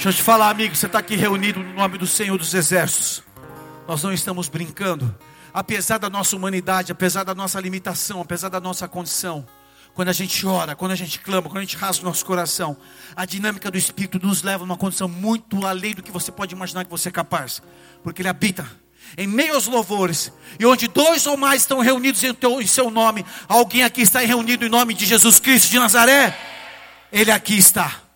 Deixa eu te falar, amigo, você está aqui reunido no nome do Senhor dos Exércitos. Nós não estamos brincando. Apesar da nossa humanidade, apesar da nossa limitação, apesar da nossa condição, quando a gente ora, quando a gente clama, quando a gente rasga o nosso coração, a dinâmica do Espírito nos leva a uma condição muito além do que você pode imaginar que você é capaz, porque Ele habita em meio aos louvores, e onde dois ou mais estão reunidos em, teu, em seu nome, alguém aqui está reunido em nome de Jesus Cristo de Nazaré, Ele aqui está.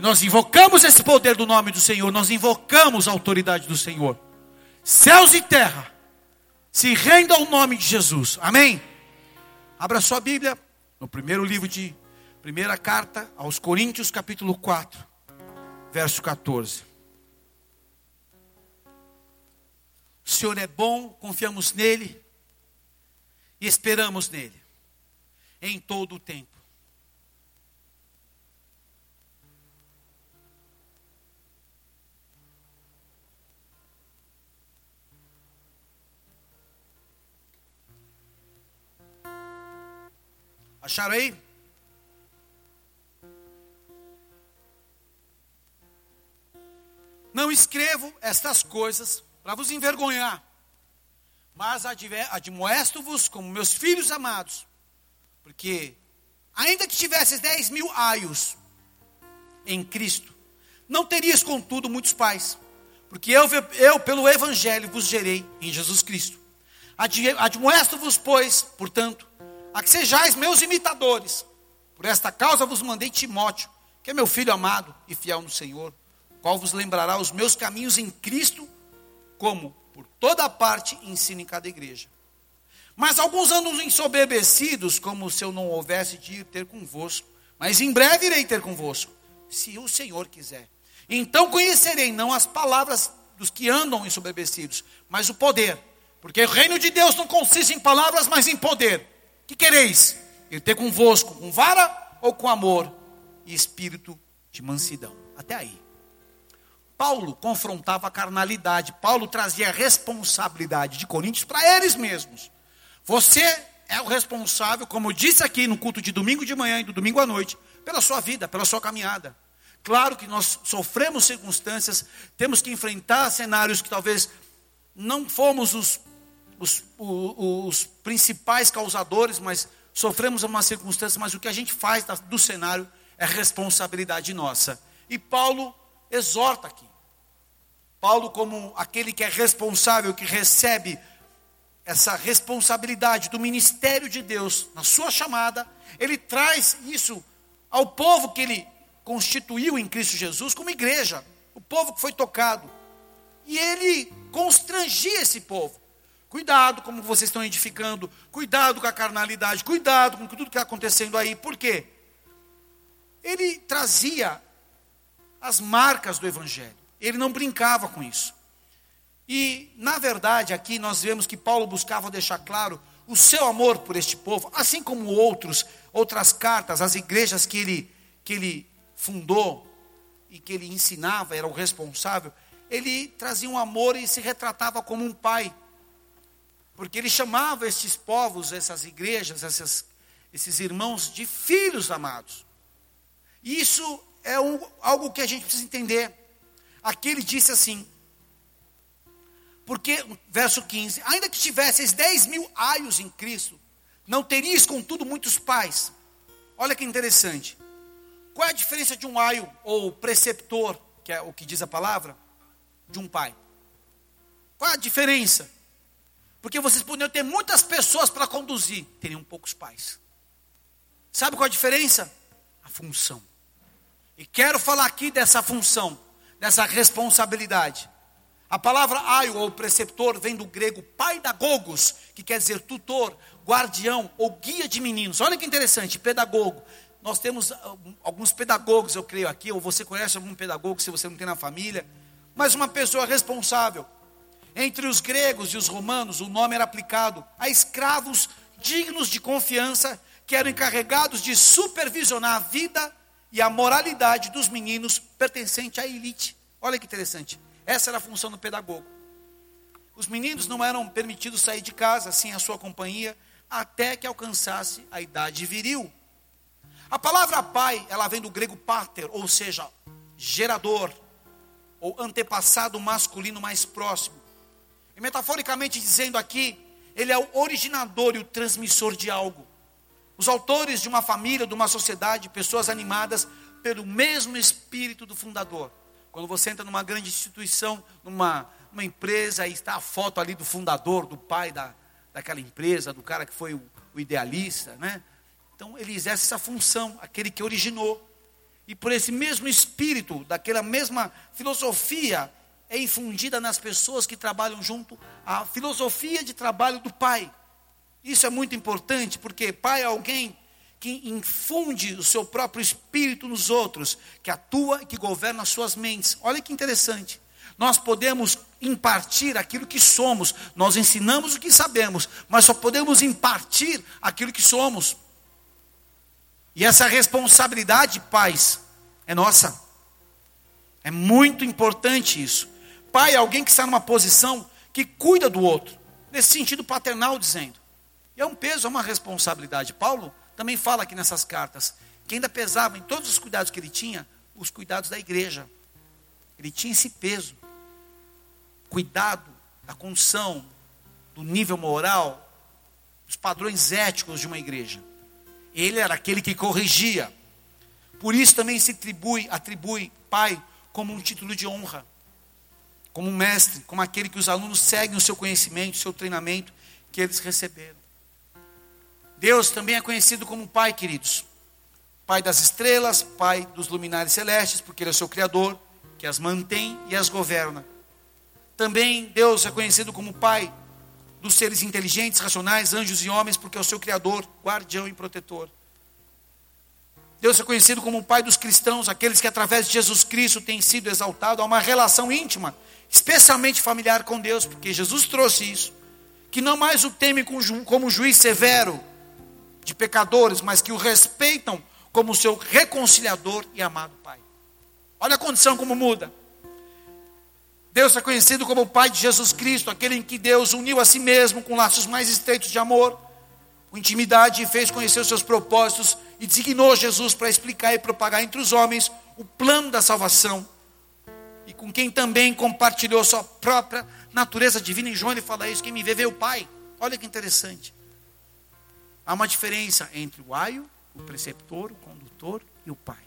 Nós invocamos esse poder do nome do Senhor, nós invocamos a autoridade do Senhor. Céus e terra se rendam ao nome de Jesus. Amém? Abra sua Bíblia no primeiro livro de primeira carta aos Coríntios, capítulo 4, verso 14. O Senhor é bom, confiamos nele e esperamos nele em todo o tempo. Acharam aí? Não escrevo estas coisas para vos envergonhar, mas admoesto-vos como meus filhos amados, porque, ainda que tivesses dez mil aios em Cristo, não terias, contudo, muitos pais, porque eu, eu pelo Evangelho, vos gerei em Jesus Cristo. Admoesto-vos, pois, portanto, a que sejais meus imitadores. Por esta causa vos mandei Timóteo, que é meu filho amado e fiel no Senhor, qual vos lembrará os meus caminhos em Cristo, como por toda parte ensino em cada igreja. Mas alguns andam ensoberbecidos, como se eu não houvesse de ir ter convosco. Mas em breve irei ter convosco, se o Senhor quiser. Então conhecerei não as palavras dos que andam ensoberbecidos, mas o poder. Porque o reino de Deus não consiste em palavras, mas em poder que quereis? Ir ter convosco com vara ou com amor e espírito de mansidão? Até aí. Paulo confrontava a carnalidade, Paulo trazia a responsabilidade de Coríntios para eles mesmos. Você é o responsável, como eu disse aqui no culto de domingo de manhã e do domingo à noite, pela sua vida, pela sua caminhada. Claro que nós sofremos circunstâncias, temos que enfrentar cenários que talvez não fomos os os, os, principais causadores, mas sofremos uma circunstância, mas o que a gente faz do cenário é responsabilidade nossa. E Paulo exorta aqui. Paulo, como aquele que é responsável, que recebe essa responsabilidade do ministério de Deus na sua chamada, ele traz isso ao povo que ele constituiu em Cristo Jesus como igreja, o povo que foi tocado. E ele constrangia esse povo. Cuidado como vocês estão edificando, cuidado com a carnalidade, cuidado com tudo que está acontecendo aí. Por quê? Ele trazia as marcas do Evangelho. Ele não brincava com isso. E, na verdade, aqui nós vemos que Paulo buscava deixar claro o seu amor por este povo, assim como outros, outras cartas, as igrejas que ele, que ele fundou e que ele ensinava, era o responsável, ele trazia um amor e se retratava como um pai porque ele chamava esses povos, essas igrejas, essas, esses irmãos de filhos amados. Isso é um, algo que a gente precisa entender. Aqui ele disse assim, porque, verso 15: ainda que tivesseis 10 mil aios em Cristo, não terias, contudo, muitos pais. Olha que interessante. Qual é a diferença de um aio ou preceptor, que é o que diz a palavra, de um pai? Qual é a diferença? Porque vocês poderiam ter muitas pessoas para conduzir, teriam poucos pais. Sabe qual a diferença? A função. E quero falar aqui dessa função, dessa responsabilidade. A palavra aio ou preceptor vem do grego paidagogos, que quer dizer tutor, guardião ou guia de meninos. Olha que interessante, pedagogo. Nós temos alguns pedagogos, eu creio aqui, ou você conhece algum pedagogo se você não tem na família, mas uma pessoa responsável entre os gregos e os romanos, o nome era aplicado a escravos dignos de confiança que eram encarregados de supervisionar a vida e a moralidade dos meninos pertencente à elite. Olha que interessante. Essa era a função do pedagogo. Os meninos não eram permitidos sair de casa sem a sua companhia até que alcançasse a idade viril. A palavra pai, ela vem do grego pater, ou seja, gerador ou antepassado masculino mais próximo. E metaforicamente dizendo aqui, ele é o originador e o transmissor de algo. Os autores de uma família, de uma sociedade, pessoas animadas pelo mesmo espírito do fundador. Quando você entra numa grande instituição, numa, numa empresa, aí está a foto ali do fundador, do pai da, daquela empresa, do cara que foi o, o idealista, né? Então ele exerce essa função, aquele que originou. E por esse mesmo espírito, daquela mesma filosofia, é infundida nas pessoas que trabalham junto a filosofia de trabalho do pai. Isso é muito importante, porque pai é alguém que infunde o seu próprio espírito nos outros, que atua e que governa as suas mentes. Olha que interessante. Nós podemos impartir aquilo que somos, nós ensinamos o que sabemos, mas só podemos impartir aquilo que somos. E essa responsabilidade, pais, é nossa. É muito importante isso. Pai é alguém que está numa posição que cuida do outro, nesse sentido paternal, dizendo. E é um peso, é uma responsabilidade. Paulo também fala aqui nessas cartas que ainda pesava em todos os cuidados que ele tinha, os cuidados da igreja. Ele tinha esse peso. Cuidado da condição, do nível moral, dos padrões éticos de uma igreja. Ele era aquele que corrigia. Por isso também se atribui, atribui pai como um título de honra, como mestre, como aquele que os alunos seguem o seu conhecimento, o seu treinamento que eles receberam. Deus também é conhecido como Pai, queridos. Pai das estrelas, Pai dos luminares celestes, porque Ele é o seu Criador, que as mantém e as governa. Também Deus é conhecido como Pai dos seres inteligentes, racionais, anjos e homens, porque é o seu Criador, guardião e protetor. Deus é conhecido como o Pai dos cristãos, aqueles que através de Jesus Cristo têm sido exaltados a uma relação íntima, especialmente familiar com Deus, porque Jesus trouxe isso. Que não mais o temem como juiz severo, de pecadores, mas que o respeitam como seu reconciliador e amado Pai. Olha a condição como muda. Deus é conhecido como o Pai de Jesus Cristo, aquele em que Deus uniu a si mesmo com laços mais estreitos de amor, com intimidade e fez conhecer os seus propósitos e designou Jesus para explicar e propagar entre os homens o plano da salvação. E com quem também compartilhou sua própria natureza divina. Em João ele fala isso: quem me vê, vê o Pai. Olha que interessante. Há uma diferença entre o aio, o preceptor, o condutor e o pai.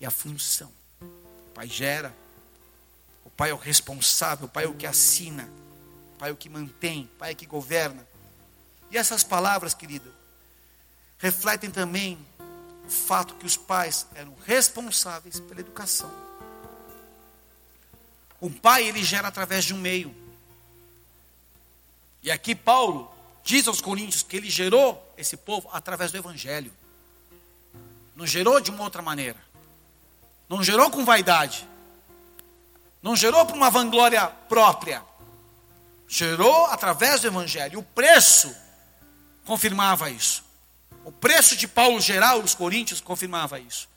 E a função. O pai gera, o pai é o responsável, o pai é o que assina, o pai é o que mantém, o pai é o que governa. E essas palavras, querida, refletem também o fato que os pais eram responsáveis pela educação. O pai ele gera através de um meio. E aqui Paulo diz aos coríntios que ele gerou esse povo através do evangelho. Não gerou de uma outra maneira. Não gerou com vaidade. Não gerou por uma vanglória própria. Gerou através do evangelho. O preço confirmava isso. O preço de Paulo gerar os coríntios confirmava isso.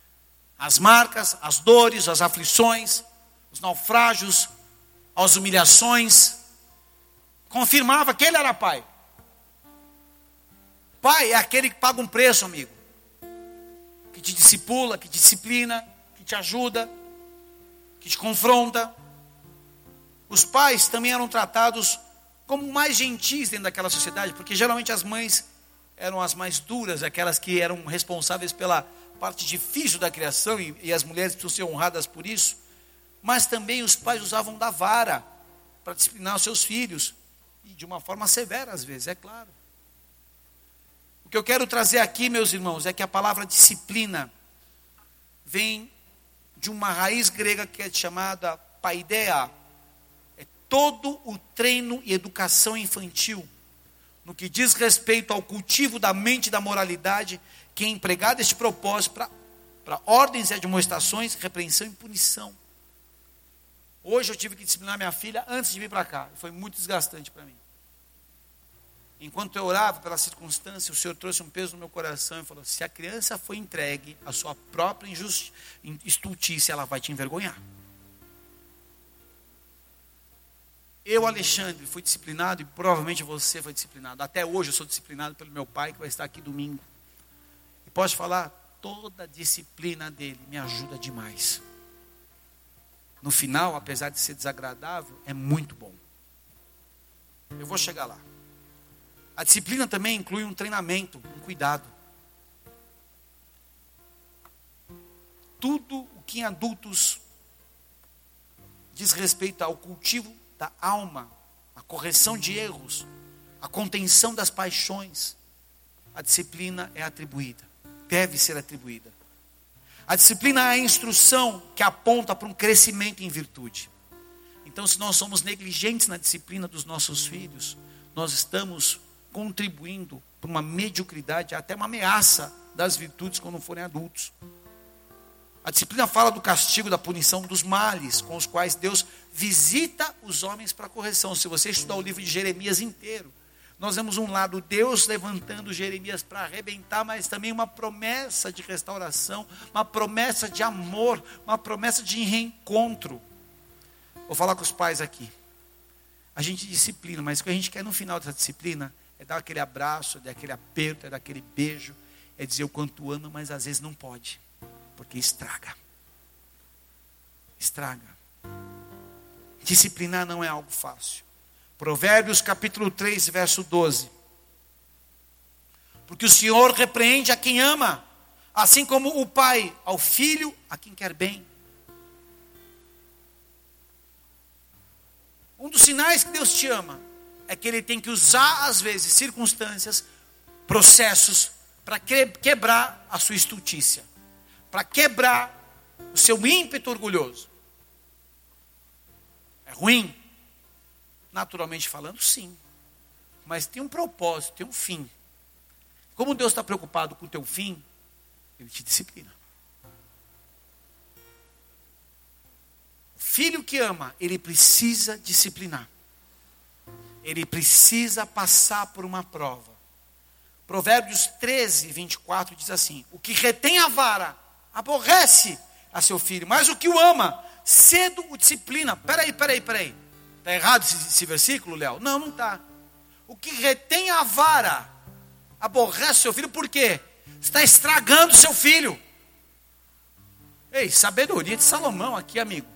As marcas, as dores, as aflições, os naufrágios, as humilhações, confirmava que ele era pai. Pai é aquele que paga um preço, amigo. Que te discipula, que te disciplina, que te ajuda, que te confronta. Os pais também eram tratados como mais gentis dentro daquela sociedade, porque geralmente as mães eram as mais duras, aquelas que eram responsáveis pela parte difícil da criação, e, e as mulheres precisam ser honradas por isso. Mas também os pais usavam da vara para disciplinar os seus filhos, e de uma forma severa às vezes, é claro. O que eu quero trazer aqui, meus irmãos, é que a palavra disciplina vem de uma raiz grega que é chamada paideia. É todo o treino e educação infantil no que diz respeito ao cultivo da mente e da moralidade, que é empregado este propósito para ordens e admoestações, repreensão e punição. Hoje eu tive que disciplinar minha filha antes de vir para cá. Foi muito desgastante para mim. Enquanto eu orava pela circunstância, o Senhor trouxe um peso no meu coração e falou: se a criança foi entregue à sua própria estultícia, ela vai te envergonhar. Eu, Alexandre, fui disciplinado e provavelmente você foi disciplinado. Até hoje eu sou disciplinado pelo meu pai, que vai estar aqui domingo. E posso falar, toda a disciplina dele me ajuda demais. no final, apesar de ser desagradável, é muito bom. Eu vou chegar lá. A disciplina também inclui um treinamento, um cuidado. Tudo o que em adultos diz respeito ao cultivo da alma, a correção de erros, a contenção das paixões, a disciplina é atribuída, deve ser atribuída. A disciplina é a instrução que aponta para um crescimento em virtude. Então, se nós somos negligentes na disciplina dos nossos filhos, nós estamos contribuindo para uma mediocridade, até uma ameaça das virtudes quando forem adultos. A disciplina fala do castigo, da punição, dos males com os quais Deus visita os homens para correção. Se você estudar o livro de Jeremias inteiro, nós vemos um lado Deus levantando Jeremias para arrebentar, mas também uma promessa de restauração, uma promessa de amor, uma promessa de reencontro. Vou falar com os pais aqui. A gente disciplina, mas o que a gente quer no final dessa disciplina é dar aquele abraço, é dar aquele aperto, é dar aquele beijo, é dizer o quanto ama, mas às vezes não pode, porque estraga. Estraga. Disciplinar não é algo fácil. Provérbios capítulo 3, verso 12. Porque o Senhor repreende a quem ama, assim como o pai ao filho, a quem quer bem. Um dos sinais que Deus te ama é que Ele tem que usar, às vezes, circunstâncias, processos, para quebrar a sua estultícia, para quebrar o seu ímpeto orgulhoso. É ruim? Naturalmente falando, sim. Mas tem um propósito, tem um fim. Como Deus está preocupado com o teu fim, Ele te disciplina. O filho que ama, ele precisa disciplinar. Ele precisa passar por uma prova. Provérbios 13, 24 diz assim: O que retém a vara aborrece a seu filho, mas o que o ama, cedo o disciplina. Peraí, peraí, peraí. Está errado esse, esse versículo, Léo? Não, não está. O que retém a vara aborrece seu filho, por quê? Está estragando seu filho. Ei, sabedoria de Salomão aqui, amigo.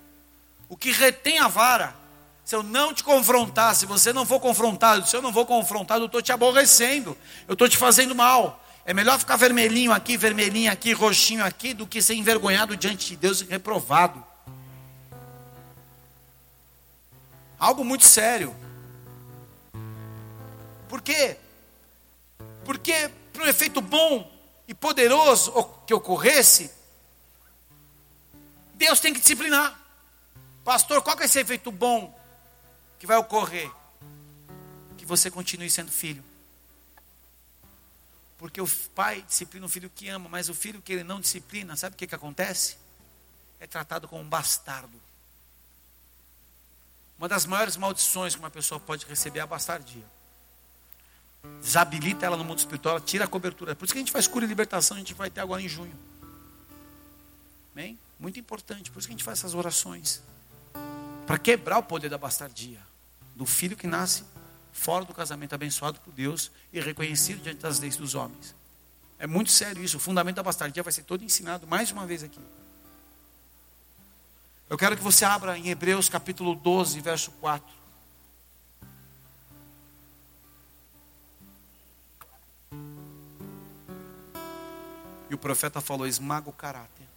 O que retém a vara, se eu não te confrontar, se você não for confrontado, se eu não for confrontado, eu estou te aborrecendo, eu estou te fazendo mal. É melhor ficar vermelhinho aqui, vermelhinho aqui, roxinho aqui, do que ser envergonhado diante de Deus e reprovado. Algo muito sério. Por quê? Porque para um efeito bom e poderoso que ocorresse, Deus tem que disciplinar. Pastor, qual que é esse efeito bom que vai ocorrer? Que você continue sendo filho. Porque o pai disciplina o filho que ama, mas o filho que ele não disciplina, sabe o que, que acontece? É tratado como um bastardo. Uma das maiores maldições que uma pessoa pode receber é a bastardia. Desabilita ela no mundo espiritual, tira a cobertura. Por isso que a gente faz cura e libertação, a gente vai ter agora em junho. Amém? Muito importante, por isso que a gente faz essas orações. Para quebrar o poder da bastardia. Do filho que nasce fora do casamento, abençoado por Deus e reconhecido diante das leis dos homens. É muito sério isso. O fundamento da bastardia vai ser todo ensinado mais uma vez aqui. Eu quero que você abra em Hebreus capítulo 12, verso 4. E o profeta falou: esmaga o caráter.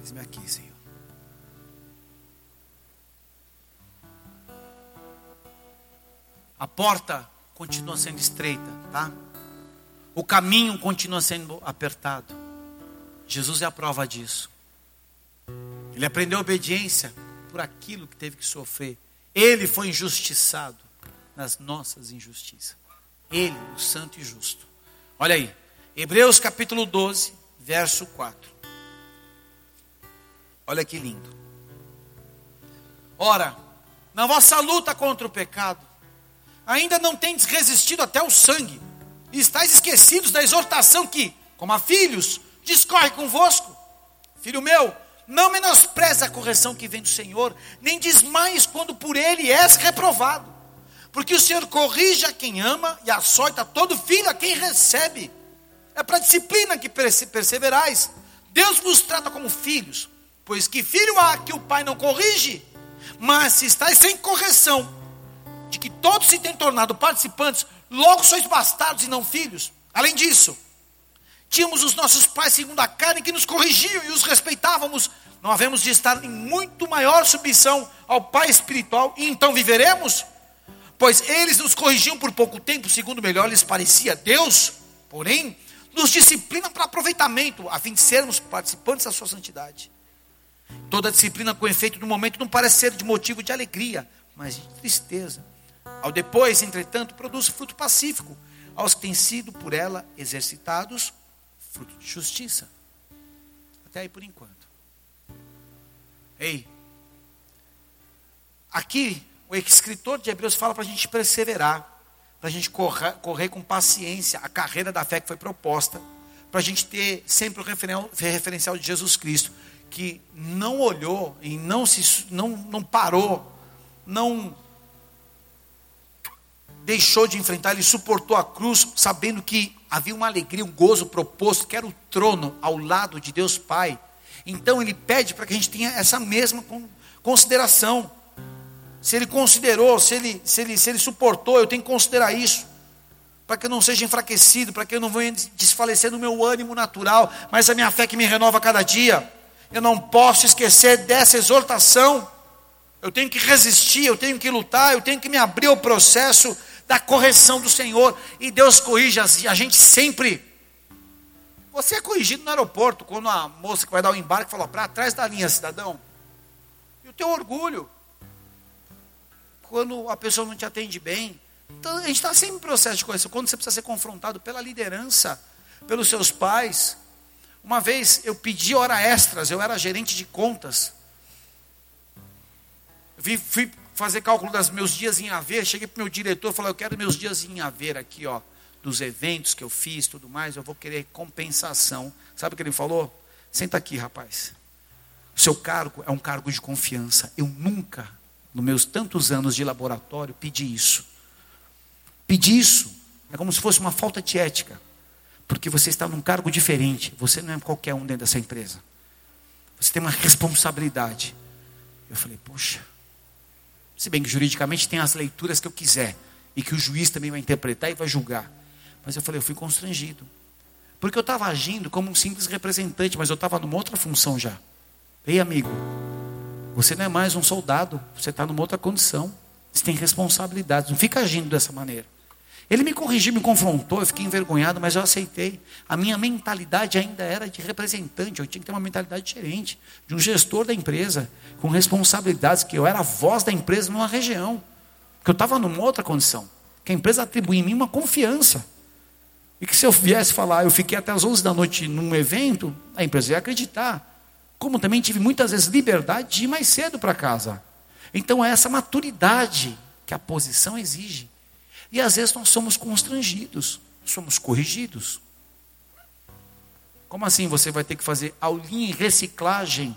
Eis-me aqui, Senhor. A porta continua sendo estreita, tá? O caminho continua sendo apertado. Jesus é a prova disso. Ele aprendeu obediência por aquilo que teve que sofrer. Ele foi injustiçado nas nossas injustiças. Ele, o santo e justo. Olha aí, Hebreus capítulo 12, verso 4. Olha que lindo. Ora, na vossa luta contra o pecado, ainda não tendes resistido até o sangue, e estáis esquecidos da exortação que, como a filhos, discorre convosco. Filho meu, não menospreze a correção que vem do Senhor, nem desmaies quando por ele és reprovado. Porque o Senhor corrige a quem ama e açoita todo filho a quem recebe. É para disciplina que perseverais. Deus vos trata como filhos, pois que filho há que o pai não corrige? Mas se estáis sem correção, de que todos se têm tornado participantes, logo sois bastardos e não filhos. Além disso, tínhamos os nossos pais segundo a carne que nos corrigiam e os respeitávamos. Não havemos de estar em muito maior submissão ao Pai espiritual e então viveremos? Pois eles nos corrigiam por pouco tempo, segundo melhor lhes parecia. Deus, porém, nos disciplina para aproveitamento, a fim de sermos participantes da sua santidade. Toda disciplina com efeito no momento não parece ser de motivo de alegria, mas de tristeza. Ao depois, entretanto, produz fruto pacífico aos que têm sido por ela exercitados, fruto de justiça. Até aí por enquanto. Ei, aqui o escritor de Hebreus fala para a gente perseverar, para a gente correr, correr com paciência a carreira da fé que foi proposta, para a gente ter sempre o referencial de Jesus Cristo, que não olhou e não, se, não, não parou, não deixou de enfrentar, ele suportou a cruz, sabendo que havia uma alegria, um gozo proposto, que era o trono ao lado de Deus Pai. Então ele pede para que a gente tenha essa mesma consideração. Se ele considerou, se ele, se ele, se ele suportou, eu tenho que considerar isso. Para que eu não seja enfraquecido, para que eu não venha desfalecer no meu ânimo natural, mas a minha fé que me renova a cada dia. Eu não posso esquecer dessa exortação. Eu tenho que resistir, eu tenho que lutar, eu tenho que me abrir ao processo da correção do Senhor. E Deus corrige a gente sempre. Você é corrigido no aeroporto, quando a moça que vai dar o embarque fala, para trás da linha, cidadão. E o teu orgulho. Quando a pessoa não te atende bem. Então, a gente está sempre em processo de correção. Quando você precisa ser confrontado pela liderança, pelos seus pais. Uma vez eu pedi hora extras, eu era gerente de contas. fui fazer cálculo dos meus dias em haver, cheguei para o meu diretor e falei, eu quero meus dias em haver aqui, ó, dos eventos que eu fiz, tudo mais, eu vou querer compensação. Sabe o que ele falou? Senta aqui, rapaz. O seu cargo é um cargo de confiança. Eu nunca, nos meus tantos anos de laboratório, pedi isso. Pedir isso é como se fosse uma falta de ética. Porque você está num cargo diferente. Você não é qualquer um dentro dessa empresa. Você tem uma responsabilidade. Eu falei, puxa, se bem que juridicamente tem as leituras que eu quiser. E que o juiz também vai interpretar e vai julgar. Mas eu falei, eu fui constrangido. Porque eu estava agindo como um simples representante, mas eu estava numa outra função já. Ei, amigo, você não é mais um soldado, você está numa outra condição. Você tem responsabilidades, não fica agindo dessa maneira. Ele me corrigiu, me confrontou, eu fiquei envergonhado, mas eu aceitei. A minha mentalidade ainda era de representante, eu tinha que ter uma mentalidade diferente, de um gestor da empresa, com responsabilidades, que eu era a voz da empresa numa região, que eu estava numa outra condição, que a empresa atribuía em mim uma confiança. E que se eu viesse falar, eu fiquei até as 11 da noite num evento, a empresa ia acreditar. Como também tive muitas vezes liberdade de ir mais cedo para casa. Então é essa maturidade que a posição exige. E às vezes nós somos constrangidos, somos corrigidos. Como assim você vai ter que fazer aulinha em reciclagem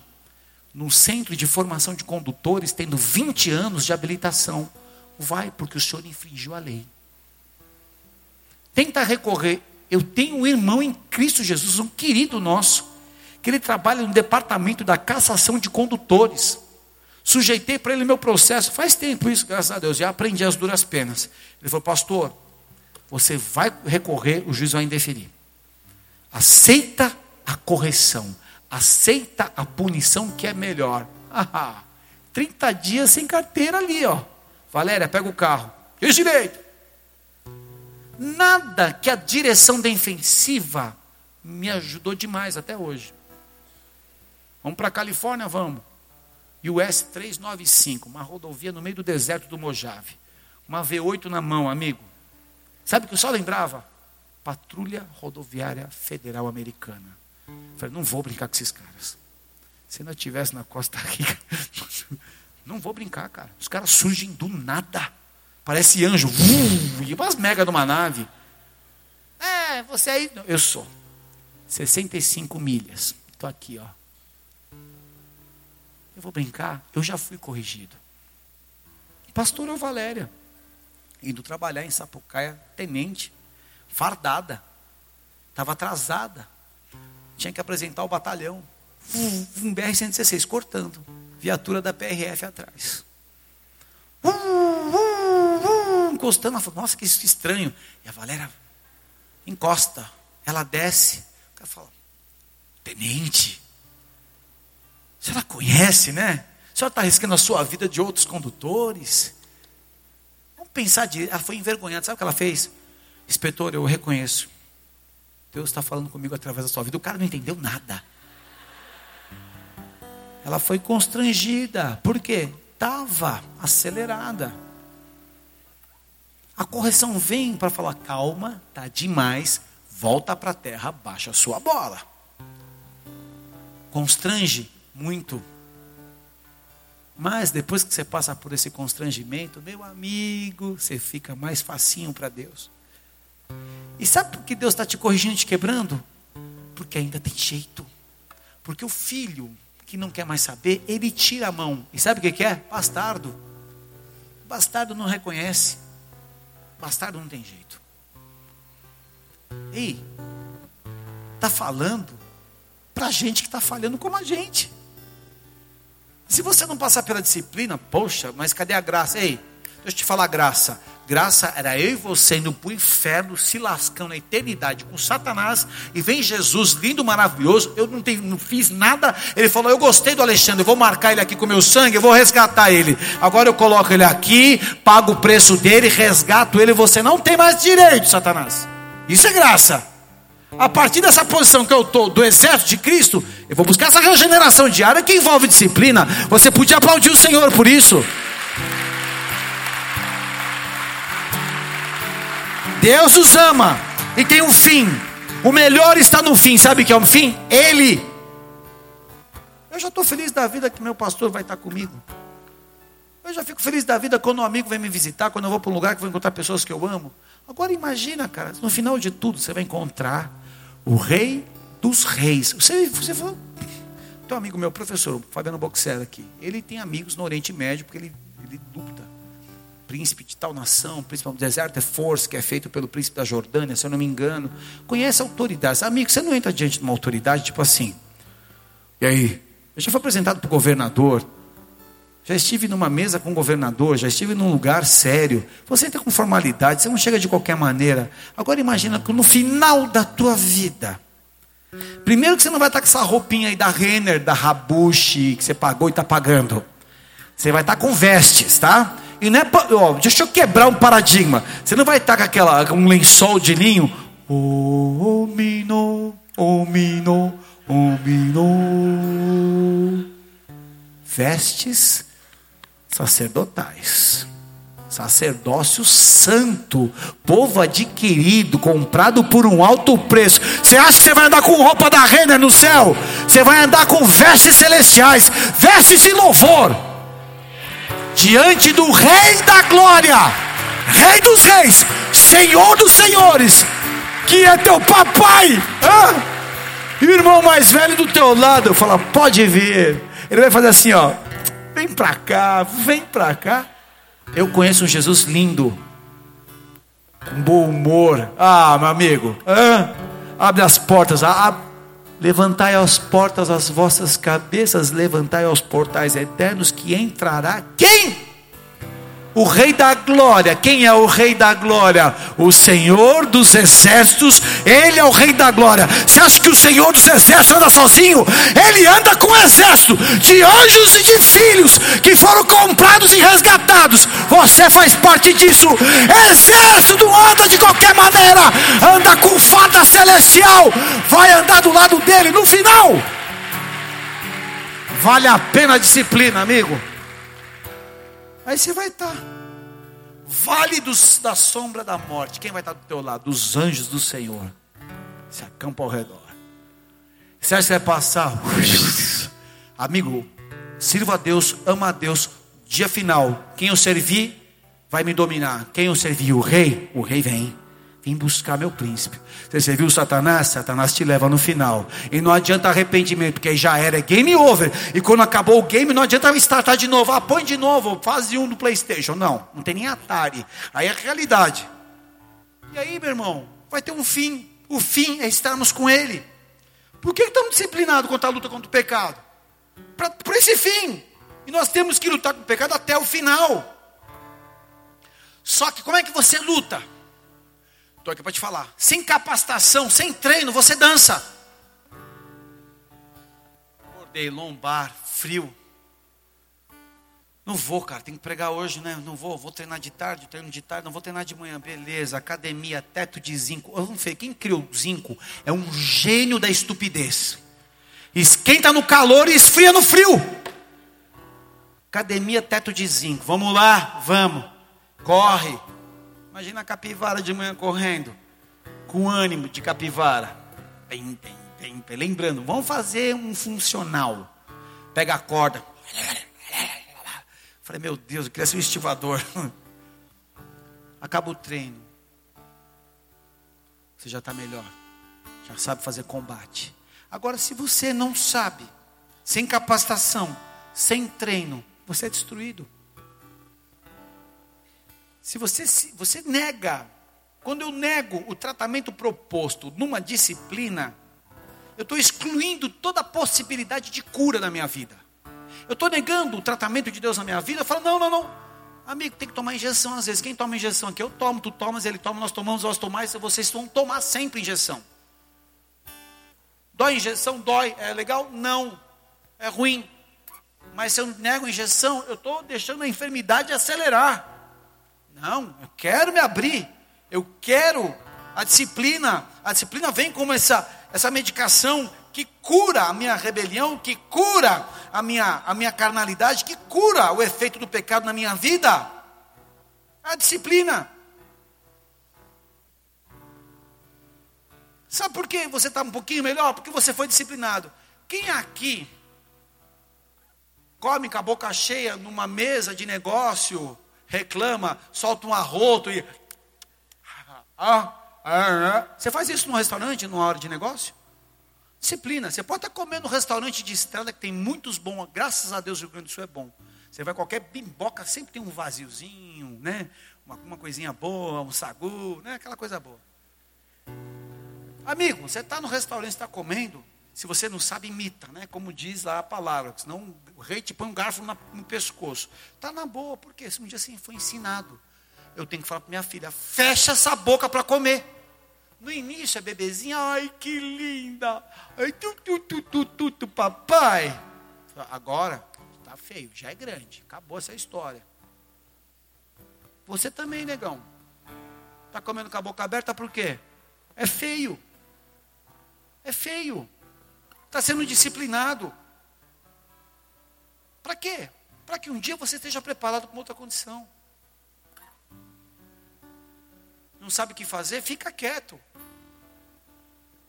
no centro de formação de condutores, tendo 20 anos de habilitação? Vai, porque o senhor infringiu a lei. Tenta recorrer. Eu tenho um irmão em Cristo Jesus, um querido nosso, que ele trabalha no departamento da cassação de condutores. Sujeitei para ele meu processo. Faz tempo isso, graças a Deus. Já aprendi as duras penas. Ele falou, pastor, você vai recorrer, o juiz vai indeferir. Aceita a correção. Aceita a punição que é melhor. Ah, 30 dias sem carteira ali, ó. Valéria, pega o carro. Diz direito. Nada que a direção defensiva me ajudou demais até hoje. Vamos para a Califórnia? Vamos e o S395, uma rodovia no meio do deserto do Mojave. Uma V8 na mão, amigo. Sabe o que eu só lembrava? Patrulha Rodoviária Federal Americana. falei, não vou brincar com esses caras. Se não estivesse na Costa Rica, não vou brincar, cara. Os caras surgem do nada. Parece anjo. E umas mega de uma nave. É, você aí. Eu sou. 65 milhas. Estou aqui, ó. Eu vou brincar, eu já fui corrigido. Pastora Valéria, indo trabalhar em Sapucaia, tenente, fardada, estava atrasada. tinha que apresentar o batalhão. Um BR-116 cortando. Viatura da PRF atrás. Encostando, ela falou, nossa, que estranho. E a Valéria encosta. Ela desce. O cara fala, tenente, a senhora conhece, né? A senhora está arriscando a sua vida de outros condutores. Vamos pensar de. Ela foi envergonhada. Sabe o que ela fez? Inspetor, eu reconheço. Deus está falando comigo através da sua vida. O cara não entendeu nada. Ela foi constrangida. Por quê? Estava acelerada. A correção vem para falar: calma, tá demais, volta para a terra, baixa a sua bola. Constrange muito. Mas depois que você passa por esse constrangimento, meu amigo, você fica mais facinho para Deus. E sabe por que Deus está te corrigindo e te quebrando? Porque ainda tem jeito. Porque o filho que não quer mais saber, ele tira a mão. E sabe o que é? Bastardo. Bastardo não reconhece. Bastardo não tem jeito. Ei, está falando para gente que está falhando como a gente. Se você não passar pela disciplina, poxa, mas cadê a graça? Ei, deixa eu te falar graça. Graça era eu e você indo para o inferno, se lascando na eternidade com Satanás, e vem Jesus, lindo, maravilhoso. Eu não, tenho, não fiz nada. Ele falou: Eu gostei do Alexandre, eu vou marcar ele aqui com meu sangue, eu vou resgatar ele. Agora eu coloco ele aqui, pago o preço dele, resgato ele. Você não tem mais direito, Satanás. Isso é graça. A partir dessa posição que eu estou, do exército de Cristo, eu vou buscar essa regeneração diária que envolve disciplina. Você podia aplaudir o Senhor por isso. Deus os ama e tem um fim. O melhor está no fim. Sabe o que é o fim? Ele. Eu já estou feliz da vida que meu pastor vai estar comigo. Eu já fico feliz da vida quando um amigo vem me visitar, quando eu vou para um lugar que vou encontrar pessoas que eu amo. Agora imagina, cara, no final de tudo você vai encontrar o rei dos reis. Você, você falou, tem um amigo meu, professor, Fabiano Boxer aqui. Ele tem amigos no Oriente Médio porque ele, ele luta príncipe de tal nação, príncipe do deserto é força, que é feito pelo príncipe da Jordânia, se eu não me engano. Conhece autoridades. Amigo, você não entra diante de uma autoridade tipo assim. E aí? Eu já fui apresentado para o governador. Já estive numa mesa com o governador, já estive num lugar sério. Você entra com formalidade, você não chega de qualquer maneira. Agora imagina que no final da tua vida, primeiro que você não vai estar com essa roupinha aí da Renner, da Rabushi, que você pagou e está pagando. Você vai estar com vestes, tá? E não é, ó, deixa eu quebrar um paradigma. Você não vai estar com aquela, um lençol de linho. Oh, mino, oh, mino, oh, mino. Vestes sacerdotais. Sacerdócio santo, povo adquirido, comprado por um alto preço. Você acha que você vai andar com roupa da reina no céu? Você vai andar com vestes celestiais, vestes de louvor diante do Rei da Glória, Rei dos Reis, Senhor dos Senhores, que é teu papai. O irmão mais velho do teu lado fala: pode vir. Ele vai fazer assim: ó, vem pra cá, vem pra cá. Eu conheço um Jesus lindo, com bom humor. Ah, meu amigo, ah, abre as portas, abre Levantai as portas as vossas cabeças, levantai aos portais eternos, que entrará quem? O Rei da Glória. Quem é o Rei da Glória? O Senhor dos Exércitos. Ele é o Rei da Glória. Você acha que o Senhor dos Exércitos anda sozinho? Ele anda com um exército de anjos e de filhos que foram comprados e resgatados. Você faz parte disso. Exército não anda de qualquer maneira. Anda com fada celestial. Vai andar do lado dele no final. Vale a pena a disciplina, amigo. Aí você vai estar. Vale dos, da sombra da morte. Quem vai estar do teu lado? Os anjos do Senhor. Se acampa ao redor. Você acha que vai passar? Amigo, sirva a Deus, ama a Deus. Dia final, quem eu servir vai me dominar. Quem eu servir? O rei? O rei vem. Vim buscar meu príncipe. Você viu Satanás? Satanás te leva no final. E não adianta arrependimento, porque já era game over. E quando acabou o game, não adianta startar de novo. Ah, põe de novo, fase um do Playstation. Não, não tem nem Atari. Aí é a realidade. E aí, meu irmão, vai ter um fim. O fim é estarmos com Ele. Por que estamos disciplinados contra a luta contra o pecado? Para esse fim. E nós temos que lutar com o pecado até o final. Só que como é que você luta? Estou aqui para te falar. Sem capacitação, sem treino, você dança. Acordei, lombar, frio. Não vou, cara, tem que pregar hoje, né? Não vou, vou treinar de tarde, treino de tarde, não vou treinar de manhã, beleza, academia, teto de zinco. Vamos ver, quem criou o zinco é um gênio da estupidez. Esquenta no calor e esfria no frio. Academia, teto de zinco. Vamos lá, vamos. Corre. Imagina a capivara de manhã correndo. Com ânimo de capivara. Lembrando, vamos fazer um funcional. Pega a corda. Falei, meu Deus, eu queria ser um estivador. Acaba o treino. Você já está melhor. Já sabe fazer combate. Agora, se você não sabe, sem capacitação, sem treino, você é destruído. Se você, se você nega, quando eu nego o tratamento proposto numa disciplina, eu estou excluindo toda a possibilidade de cura na minha vida. Eu estou negando o tratamento de Deus na minha vida. Eu falo, não, não, não. Amigo, tem que tomar injeção às vezes. Quem toma injeção aqui? Eu tomo, tu tomas, ele toma, nós tomamos, nós tomamos. Vocês vão tomar sempre injeção. Dói injeção? Dói. É legal? Não. É ruim. Mas se eu nego injeção, eu estou deixando a enfermidade acelerar. Não, eu quero me abrir. Eu quero a disciplina. A disciplina vem como essa, essa medicação que cura a minha rebelião, que cura a minha, a minha carnalidade, que cura o efeito do pecado na minha vida. A disciplina. Sabe por que você está um pouquinho melhor? Porque você foi disciplinado. Quem aqui come com a boca cheia numa mesa de negócio, reclama, solta um arroto e. Ah, ah, ah. Você faz isso num restaurante, numa hora de negócio? Disciplina. Você pode estar comendo no restaurante de estrada que tem muitos bons, graças a Deus o Rio Grande do Sul é bom. Você vai qualquer bimboca, sempre tem um vaziozinho, né? Uma, uma coisinha boa, um sagu, né? Aquela coisa boa. Amigo, você está no restaurante, está comendo, se você não sabe, imita, né? Como diz lá a palavra, senão o rei te põe um garfo na, no pescoço. Está na boa, porque um dia assim foi ensinado. Eu tenho que falar para minha filha, fecha essa boca para comer. No início, a bebezinha, ai que linda, ai tu, tu, tu, tu, tu, tu papai. Agora, tá feio, já é grande, acabou essa história. Você também, negão. Tá comendo com a boca aberta por quê? É feio. É feio. Está sendo disciplinado. Para quê? Para que um dia você esteja preparado para outra condição. Não sabe o que fazer? Fica quieto.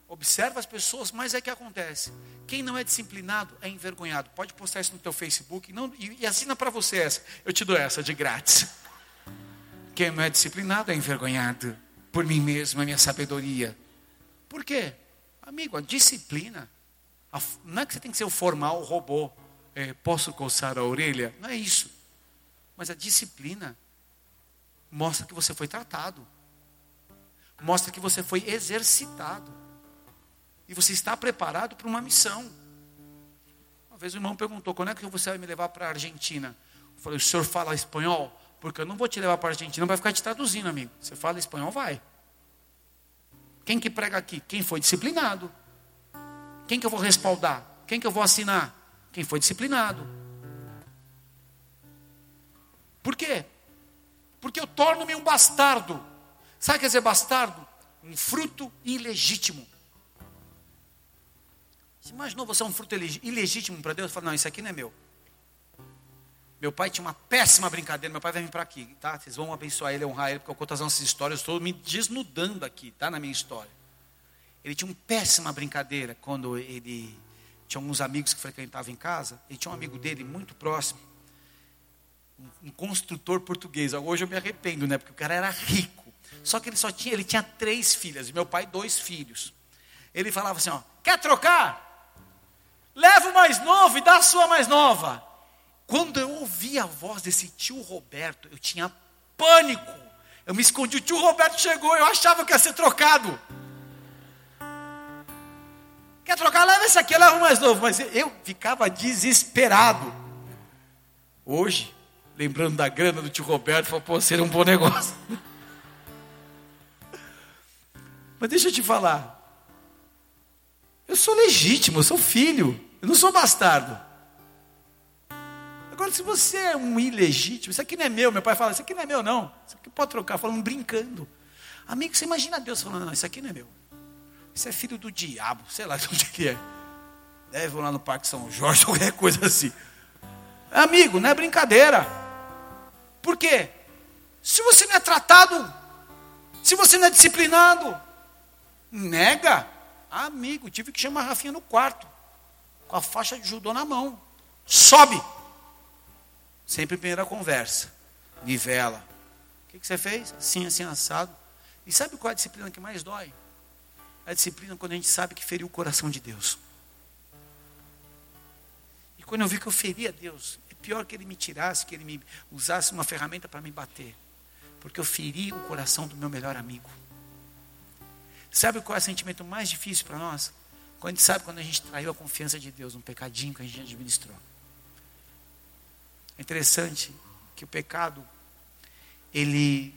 Observa as pessoas, mas é que acontece. Quem não é disciplinado é envergonhado. Pode postar isso no teu Facebook não, e, e assina para você essa. Eu te dou essa de grátis. Quem não é disciplinado é envergonhado por mim mesmo, a minha sabedoria. Por quê? Amigo, a disciplina. Não é que você tem que ser o formal, robô. É, posso coçar a orelha? Não é isso. Mas a disciplina mostra que você foi tratado. Mostra que você foi exercitado. E você está preparado para uma missão. Uma vez o irmão perguntou: quando é que você vai me levar para a Argentina? Eu falei: o senhor fala espanhol? Porque eu não vou te levar para a Argentina, não vai ficar te traduzindo, amigo. Você fala espanhol, vai. Quem que prega aqui? Quem foi disciplinado. Quem que eu vou respaldar? Quem que eu vou assinar? Quem foi disciplinado. Por quê? Porque eu torno-me um bastardo. Sabe o que quer dizer bastardo? Um fruto ilegítimo. Você imaginou você é um fruto ilegítimo para Deus? Fala, não, isso aqui não é meu. Meu pai tinha uma péssima brincadeira. Meu pai vai vir para aqui, tá? Vocês vão abençoar ele, honrar ele, porque eu conto essas histórias. Estou me desnudando aqui, tá? Na minha história. Ele tinha uma péssima brincadeira quando ele tinha alguns amigos que frequentavam em casa. Ele tinha um amigo dele muito próximo, um, um construtor português. Hoje eu me arrependo, né? Porque o cara era rico. Só que ele só tinha, ele tinha três filhas. E meu pai dois filhos. Ele falava assim, ó, quer trocar? Leva o mais novo e dá a sua mais nova. Quando eu ouvi a voz desse tio Roberto, eu tinha pânico. Eu me escondi, o tio Roberto chegou, eu achava que ia ser trocado. Quer trocar? Leva esse aqui, leva o mais novo. Mas eu ficava desesperado. Hoje, lembrando da grana do tio Roberto, falou, pô, seria um bom negócio. Mas deixa eu te falar. Eu sou legítimo, eu sou filho. Eu não sou bastardo. Agora, se você é um ilegítimo, isso aqui não é meu, meu pai fala, isso aqui não é meu, não. Isso aqui pode trocar, falando brincando. Amigo, você imagina Deus falando, não, isso aqui não é meu. Isso é filho do diabo, sei lá de onde que é. Deve lá no Parque São Jorge, qualquer coisa assim. Amigo, não é brincadeira. Por quê? Se você não é tratado, se você não é disciplinado, nega. Amigo, tive que chamar a Rafinha no quarto, com a faixa de judô na mão. Sobe. Sempre primeira conversa. Nivela. O que, que você fez? Assim, assim, assado. E sabe qual é a disciplina que mais dói? A disciplina quando a gente sabe que feriu o coração de Deus. E quando eu vi que eu feria Deus, é pior que ele me tirasse, que ele me usasse uma ferramenta para me bater. Porque eu feri o coração do meu melhor amigo. Sabe qual é o sentimento mais difícil para nós? Quando a gente sabe quando a gente traiu a confiança de Deus, um pecadinho que a gente administrou. É interessante que o pecado, ele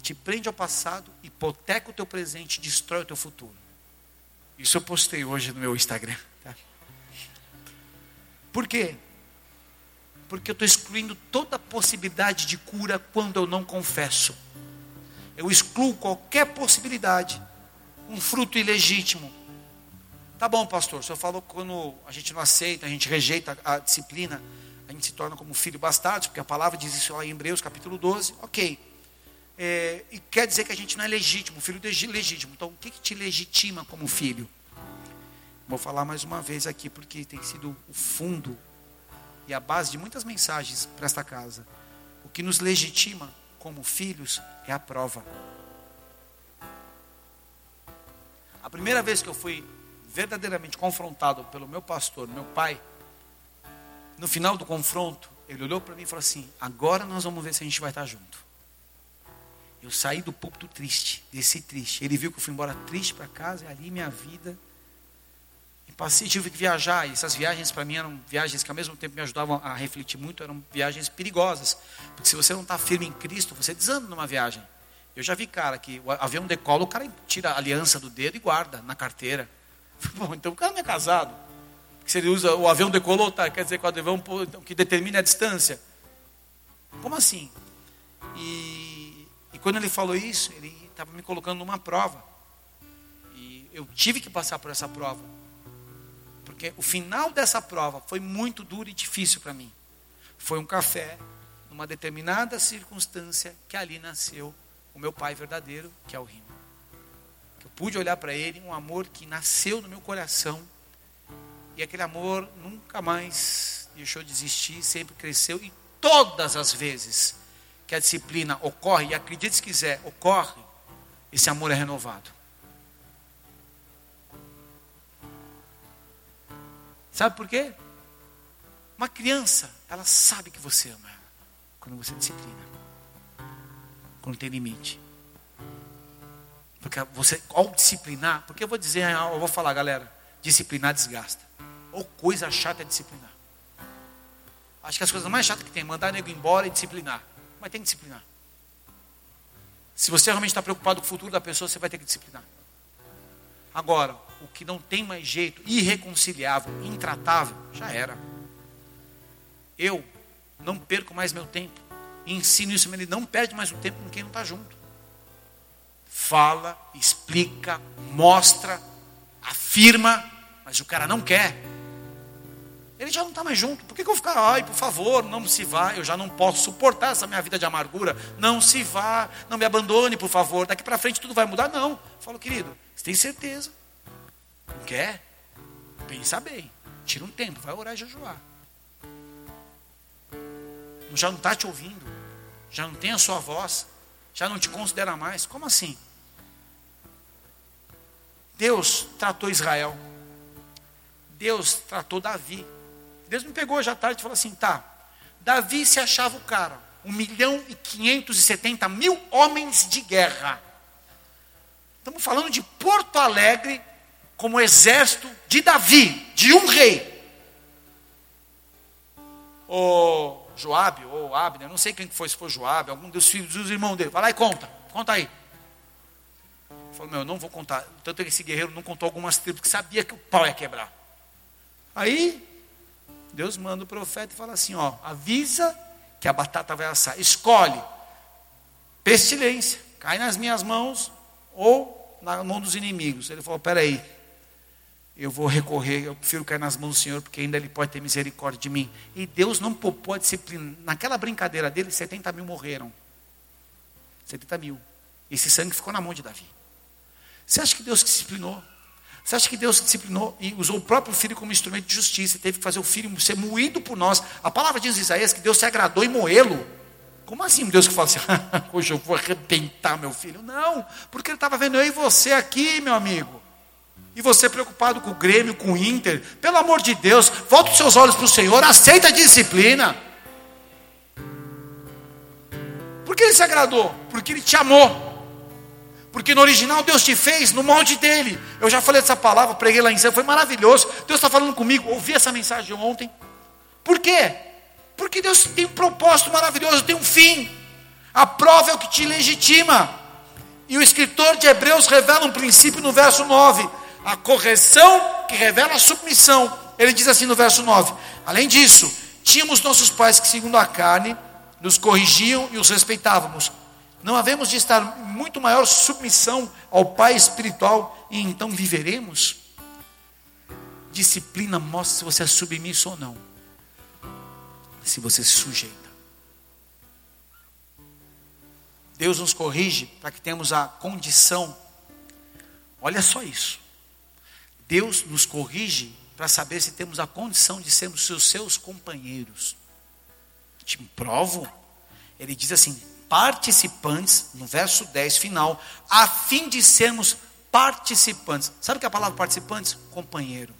te prende ao passado, hipoteca o teu presente destrói o teu futuro. Isso eu postei hoje no meu Instagram. Tá? Por quê? Porque eu estou excluindo toda possibilidade de cura quando eu não confesso. Eu excluo qualquer possibilidade. Um fruto ilegítimo. Tá bom, pastor, o senhor falou que quando a gente não aceita, a gente rejeita a disciplina, a gente se torna como filho bastardo, porque a palavra diz isso lá em Hebreus capítulo 12, ok. É, e quer dizer que a gente não é legítimo, filho legítimo. Então, o que, que te legitima como filho? Vou falar mais uma vez aqui, porque tem sido o fundo e a base de muitas mensagens para esta casa. O que nos legitima como filhos é a prova. A primeira vez que eu fui verdadeiramente confrontado pelo meu pastor, meu pai, no final do confronto, ele olhou para mim e falou assim: Agora nós vamos ver se a gente vai estar junto. Eu saí do púlpito triste, desci triste. Ele viu que eu fui embora triste para casa, e ali minha vida. E passei, tive que viajar. E essas viagens para mim eram viagens que ao mesmo tempo me ajudavam a refletir muito, eram viagens perigosas. Porque se você não está firme em Cristo, você desanda numa viagem. Eu já vi cara que o avião decola, o cara tira a aliança do dedo e guarda na carteira. Bom, então o cara não é casado se ele usa o avião decolou, tá, quer dizer que o avião então, que determina a distância. Como assim? E, e quando ele falou isso, ele estava me colocando numa prova. E eu tive que passar por essa prova. Porque o final dessa prova foi muito duro e difícil para mim. Foi um café, numa determinada circunstância, que ali nasceu o meu pai verdadeiro, que é o Rimo. Eu pude olhar para ele, um amor que nasceu no meu coração e aquele amor nunca mais deixou de existir, sempre cresceu. E todas as vezes que a disciplina ocorre, e acredite se quiser, ocorre, esse amor é renovado. Sabe por quê? Uma criança, ela sabe que você ama quando você disciplina, quando tem limite. Porque você, ao disciplinar, porque eu vou dizer, eu vou falar, galera, disciplinar desgasta. Ou coisa chata é disciplinar. Acho que as coisas mais chatas que tem mandar nego embora e disciplinar. Mas tem que disciplinar. Se você realmente está preocupado com o futuro da pessoa, você vai ter que disciplinar. Agora, o que não tem mais jeito, irreconciliável, intratável, já era. Eu não perco mais meu tempo. Ensino isso, ele não perde mais o tempo com quem não está junto. Fala, explica, mostra, afirma, mas o cara não quer. Ele já não está mais junto. Por que, que eu vou ficar, ai, por favor, não se vá, eu já não posso suportar essa minha vida de amargura. Não se vá, não me abandone, por favor. Daqui para frente tudo vai mudar. Não. Eu falo, querido, você tem certeza? Não quer? Pensa bem. Tira um tempo, vai orar e jejuar. Já não está te ouvindo. Já não tem a sua voz. Já não te considera mais. Como assim? Deus tratou Israel. Deus tratou Davi. Deus me pegou já tarde e falou assim: tá, Davi se achava o cara, 1 milhão e 570 mil homens de guerra. Estamos falando de Porto Alegre como exército de Davi, de um rei. O Joabe, ou Abner, não sei quem foi, se foi Joabe, algum dos filhos dos irmãos dele. Vai lá e conta, conta aí. Ele falou, meu, eu não vou contar. Tanto que esse guerreiro não contou algumas tribos, que sabia que o pau ia quebrar. Aí, Deus manda o profeta e fala assim, ó, avisa que a batata vai assar. Escolhe pestilência, cai nas minhas mãos ou na mão dos inimigos. Ele falou, peraí, eu vou recorrer, eu prefiro cair nas mãos do Senhor, porque ainda Ele pode ter misericórdia de mim. E Deus não poupou a disciplina. Naquela brincadeira dele, 70 mil morreram. 70 mil. Esse sangue ficou na mão de Davi. Você acha que Deus disciplinou? Você acha que Deus disciplinou e usou o próprio filho como instrumento de justiça? Teve que fazer o filho ser moído por nós. A palavra diz em Isaías que Deus se agradou em moê-lo. Como assim Deus que fala assim, hoje eu vou arrebentar meu filho? Não, porque ele estava vendo eu e você aqui, meu amigo. E você preocupado com o Grêmio, com o Inter, pelo amor de Deus, volta os seus olhos para o Senhor, aceita a disciplina. Por que ele se agradou? Porque ele te amou. Porque no original Deus te fez no molde dele. Eu já falei essa palavra, preguei lá em cima, foi maravilhoso. Deus está falando comigo, ouvi essa mensagem ontem. Por quê? Porque Deus tem um propósito maravilhoso, tem um fim. A prova é o que te legitima. E o escritor de Hebreus revela um princípio no verso 9 a correção que revela a submissão. Ele diz assim no verso 9: Além disso, tínhamos nossos pais que, segundo a carne, nos corrigiam e os respeitávamos. Não havemos de estar muito maior submissão ao Pai espiritual e então viveremos? Disciplina mostra se você é submisso ou não. Se você se sujeita. Deus nos corrige para que tenhamos a condição. Olha só isso. Deus nos corrige para saber se temos a condição de sermos seus, seus companheiros. Te provo. Ele diz assim: participantes, no verso 10 final, a fim de sermos participantes. Sabe o que é a palavra participantes? Companheiro.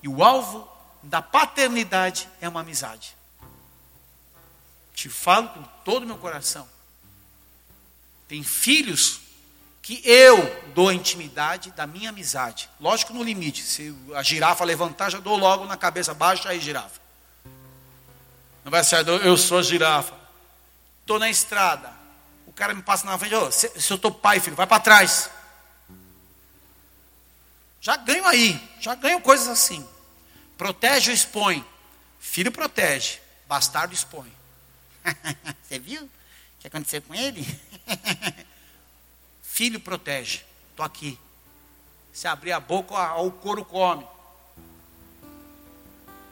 E o alvo da paternidade é uma amizade. Te falo com todo o meu coração. Tem filhos que eu dou intimidade da minha amizade. Lógico no limite. Se a girafa levantar, já dou logo na cabeça baixa aí, girafa. Não vai ser, eu sou girafa. Estou na estrada. O cara me passa na frente, oh, se, se eu estou pai, filho, vai para trás. Já ganho aí, já ganho coisas assim. Protege ou expõe? Filho protege, bastardo expõe. Você viu o que aconteceu com ele? Filho protege. Estou aqui. Se abrir a boca, o couro come.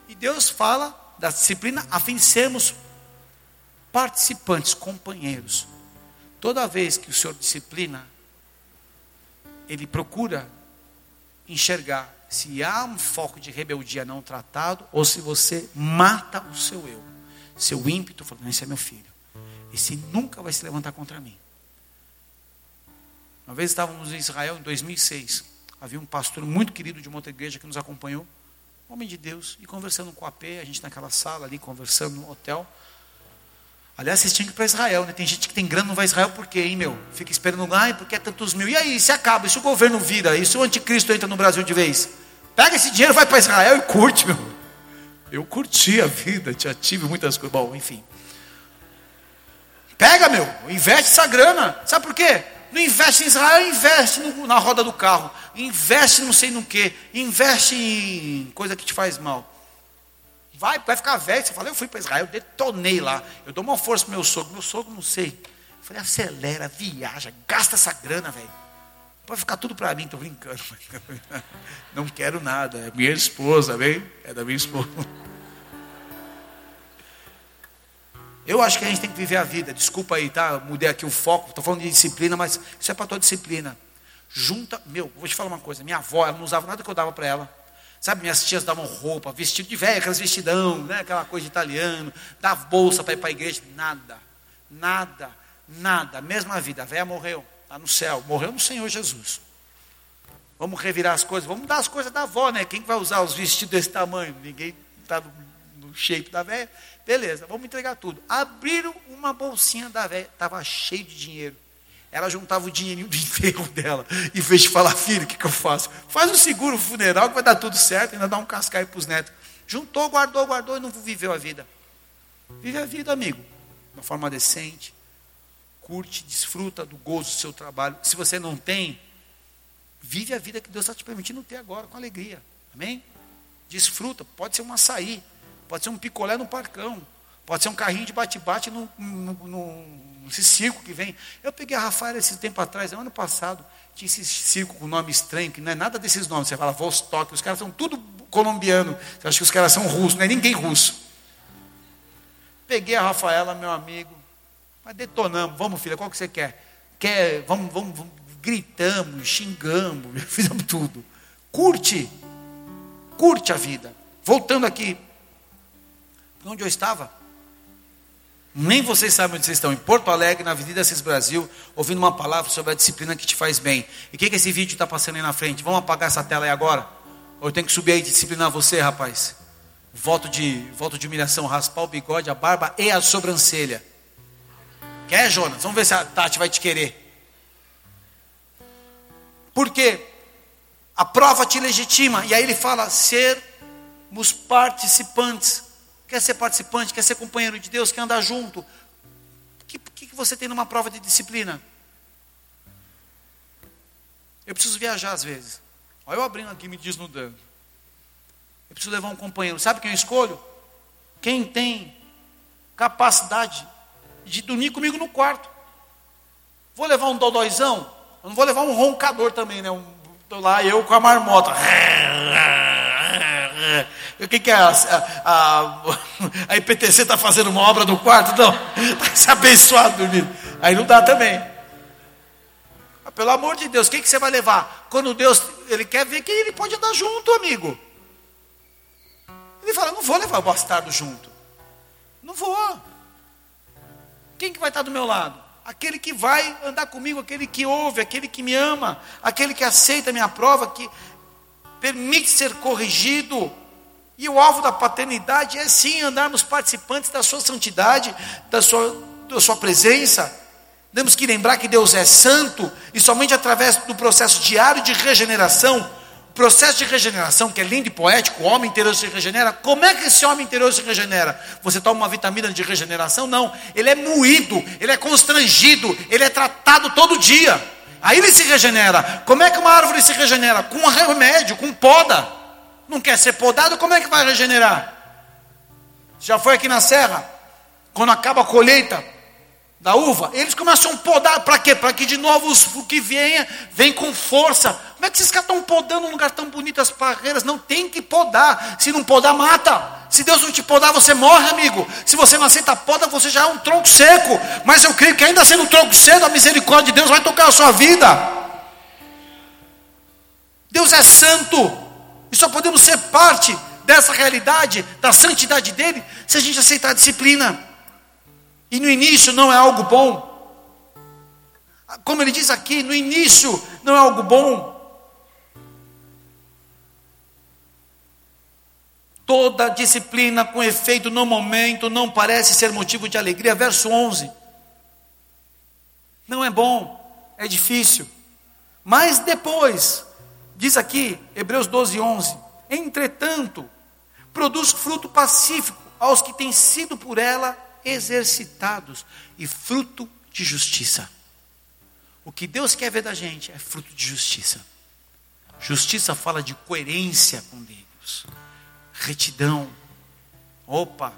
E Deus fala da disciplina a fim de sermos participantes, companheiros. Toda vez que o Senhor disciplina, Ele procura enxergar se há um foco de rebeldia não tratado ou se você mata o seu eu. Seu ímpeto, falando, esse é meu filho. Esse nunca vai se levantar contra mim. Uma vez estávamos em Israel, em 2006. Havia um pastor muito querido de uma outra igreja que nos acompanhou, homem de Deus, e conversando com o AP, a gente naquela sala ali, conversando no hotel. Aliás, vocês tinham que ir para Israel, né? Tem gente que tem grana não vai a Israel, por quê, hein, meu? Fica esperando, ai, porque é tantos mil. E aí, se acaba, e se o governo vira, e se o anticristo entra no Brasil de vez? Pega esse dinheiro, vai para Israel e curte, meu. Eu curti a vida, já tive muitas coisas. Bom, enfim. Pega, meu, investe essa grana. Sabe por quê? Não investe em Israel, investe no, na roda do carro. Investe não sei no que. Investe em coisa que te faz mal. Vai, vai ficar velho. Você fala, eu fui para Israel, detonei lá. Eu dou uma força para meu sogro. Meu sogro, não sei. Eu falei, acelera, viaja, gasta essa grana, velho. Pode ficar tudo para mim, estou brincando. Não quero nada. É minha esposa, vem? É da minha esposa. Eu acho que a gente tem que viver a vida. Desculpa aí, tá? Mudei aqui o foco. Estou falando de disciplina, mas isso é para tua disciplina. Junta, meu, vou te falar uma coisa. Minha avó, ela não usava nada que eu dava para ela. Sabe, minhas tias davam roupa, vestido de velho, aquelas vestidão, né? aquela coisa de italiano, dava bolsa para ir para a igreja. Nada, nada, nada. Mesma vida. A velha morreu, está no céu. Morreu no Senhor Jesus. Vamos revirar as coisas, vamos dar as coisas da avó, né? Quem vai usar os vestidos desse tamanho? Ninguém está no, no shape da velha. Beleza, vamos entregar tudo. Abriram uma bolsinha da velha, estava cheio de dinheiro. Ela juntava o dinheirinho do enterro dela. Em vez de falar, filho, o que, que eu faço? Faz um seguro funeral que vai dar tudo certo, ainda dá um cascaio para os netos. Juntou, guardou, guardou e não viveu a vida. Vive a vida, amigo, de uma forma decente. Curte, desfruta do gozo do seu trabalho. Se você não tem, vive a vida que Deus está te permitindo ter agora, com alegria. Amém? Desfruta. Pode ser um açaí, pode ser um picolé no parcão, pode ser um carrinho de bate-bate no, esse circo que vem. Eu peguei a Rafaela esse tempo atrás, ano passado, tinha esse circo com nome estranho, que não é nada desses nomes. Você fala Vostok, os caras são tudo colombiano. Você acha que os caras são russos, não é ninguém russo. Peguei a Rafaela, meu amigo, mas detonamos. Vamos, filha, qual que você quer? Quer, vamos, vamos, vamos gritamos, xingamos, fizemos tudo. Curte, curte a vida. Voltando aqui, onde eu estava? Nem vocês sabem onde vocês estão, em Porto Alegre, na Avenida Assis Brasil, ouvindo uma palavra sobre a disciplina que te faz bem. E o que, que esse vídeo está passando aí na frente? Vamos apagar essa tela aí agora? Ou eu tenho que subir aí e disciplinar você, rapaz? Voto de, voto de humilhação, raspar o bigode, a barba e a sobrancelha. Quer, Jonas? Vamos ver se a Tati vai te querer. Porque a prova te legitima. E aí ele fala: sermos participantes. Quer ser participante? Quer ser companheiro de Deus? Quer andar junto? O que, que você tem numa prova de disciplina? Eu preciso viajar às vezes. Olha eu abrindo aqui me desnudando. Eu preciso levar um companheiro. Sabe quem eu escolho? Quem tem capacidade de dormir comigo no quarto. Vou levar um dodóizão? Eu não vou levar um roncador também, né? Um, lá eu com a marmota. O que, que é? A, a, a IPTC está fazendo uma obra no quarto? Não, está se abençoado dormindo. Aí não dá também. Mas, pelo amor de Deus, o que, que você vai levar? Quando Deus, Ele quer ver que Ele pode andar junto, amigo. Ele fala, não vou levar o bastardo junto. Não vou. Quem que vai estar do meu lado? aquele que vai andar comigo, aquele que ouve, aquele que me ama, aquele que aceita a minha prova, que permite ser corrigido. E o alvo da paternidade é sim andarmos participantes da sua santidade, da sua, da sua presença. Temos que lembrar que Deus é santo e somente através do processo diário de regeneração processo de regeneração, que é lindo e poético, o homem interior se regenera. Como é que esse homem interior se regenera? Você toma uma vitamina de regeneração? Não. Ele é moído, ele é constrangido, ele é tratado todo dia. Aí ele se regenera. Como é que uma árvore se regenera? Com um remédio, com poda. Não quer ser podado, como é que vai regenerar? Já foi aqui na serra? Quando acaba a colheita, da uva, eles começam a podar, para quê? Para que de novo o que venha, vem com força. Como é que esses caras estão podando um lugar tão bonito as parreiras? Não tem que podar. Se não podar, mata. Se Deus não te podar, você morre, amigo. Se você não aceita a poda, você já é um tronco seco. Mas eu creio que ainda sendo um tronco seco, a misericórdia de Deus vai tocar a sua vida. Deus é santo. E só podemos ser parte dessa realidade, da santidade dele, se a gente aceitar a disciplina. E no início não é algo bom. Como ele diz aqui, no início não é algo bom. Toda disciplina com efeito no momento não parece ser motivo de alegria. Verso 11. Não é bom, é difícil. Mas depois, diz aqui, Hebreus 12, 11: Entretanto, produz fruto pacífico aos que têm sido por ela exercitados e fruto de justiça. O que Deus quer ver da gente é fruto de justiça. Justiça fala de coerência com Deus, retidão. Opa,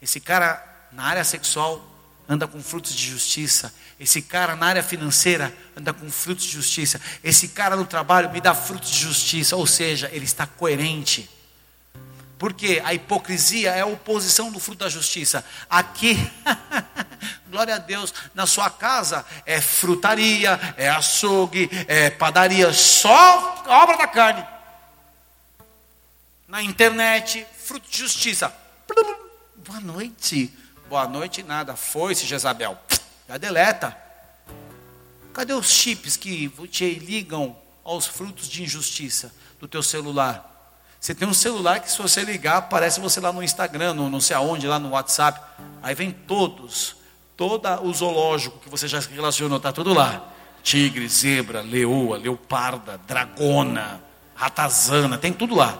esse cara na área sexual anda com frutos de justiça. Esse cara na área financeira anda com frutos de justiça. Esse cara no trabalho me dá frutos de justiça. Ou seja, ele está coerente. Porque a hipocrisia é a oposição do fruto da justiça. Aqui, glória a Deus, na sua casa é frutaria, é açougue, é padaria, só obra da carne. Na internet, fruto de justiça. Boa noite. Boa noite, nada. Foi-se, Jezabel. Já deleta. Cadê os chips que te ligam aos frutos de injustiça do teu celular? Você tem um celular que se você ligar, aparece você lá no Instagram, no não sei aonde, lá no WhatsApp. Aí vem todos, todo o zoológico que você já relacionou, está tudo lá. tigre, zebra, leoa, leoparda, dragona, ratazana, tem tudo lá.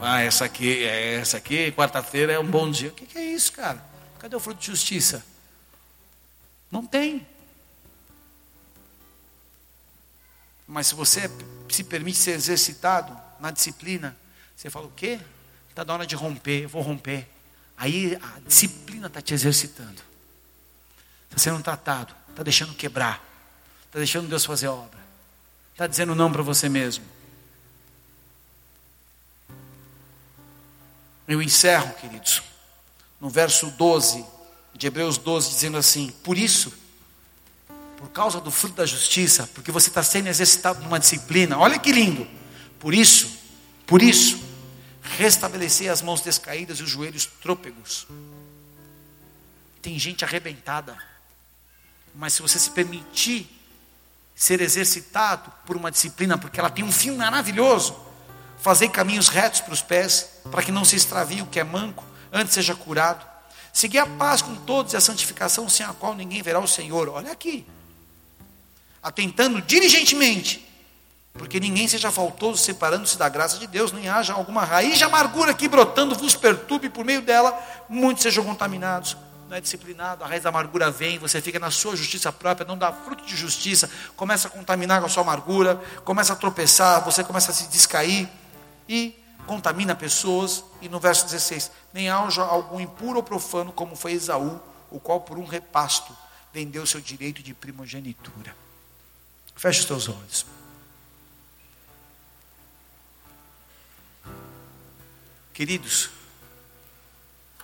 Ah, essa aqui, é essa aqui, quarta-feira é um bom dia. O que, que é isso, cara? Cadê o fruto de justiça? Não tem. Mas se você se permite ser exercitado na disciplina, você fala o quê? Está na hora de romper, eu vou romper. Aí a disciplina está te exercitando. Está sendo tratado, está deixando quebrar, está deixando Deus fazer obra, está dizendo não para você mesmo. Eu encerro, queridos, no verso 12 de Hebreus 12, dizendo assim: Por isso, por causa do fruto da justiça, porque você está sendo exercitado numa disciplina, olha que lindo. Por isso, por isso, restabelecer as mãos descaídas e os joelhos trôpegos. Tem gente arrebentada, mas se você se permitir ser exercitado por uma disciplina, porque ela tem um fim maravilhoso, fazer caminhos retos para os pés, para que não se extravie o que é manco, antes seja curado. Seguir a paz com todos e a santificação, sem a qual ninguém verá o Senhor. Olha aqui. Atentando diligentemente, porque ninguém seja faltoso, separando-se da graça de Deus, nem haja alguma raiz de amargura aqui brotando, vos perturbe, por meio dela muitos sejam contaminados. Não é disciplinado, a raiz da amargura vem, você fica na sua justiça própria, não dá fruto de justiça, começa a contaminar com a sua amargura, começa a tropeçar, você começa a se descair e contamina pessoas. E no verso 16: Nem haja algum impuro ou profano, como foi Esaú, o qual por um repasto vendeu seu direito de primogenitura. Feche os teus olhos. Queridos,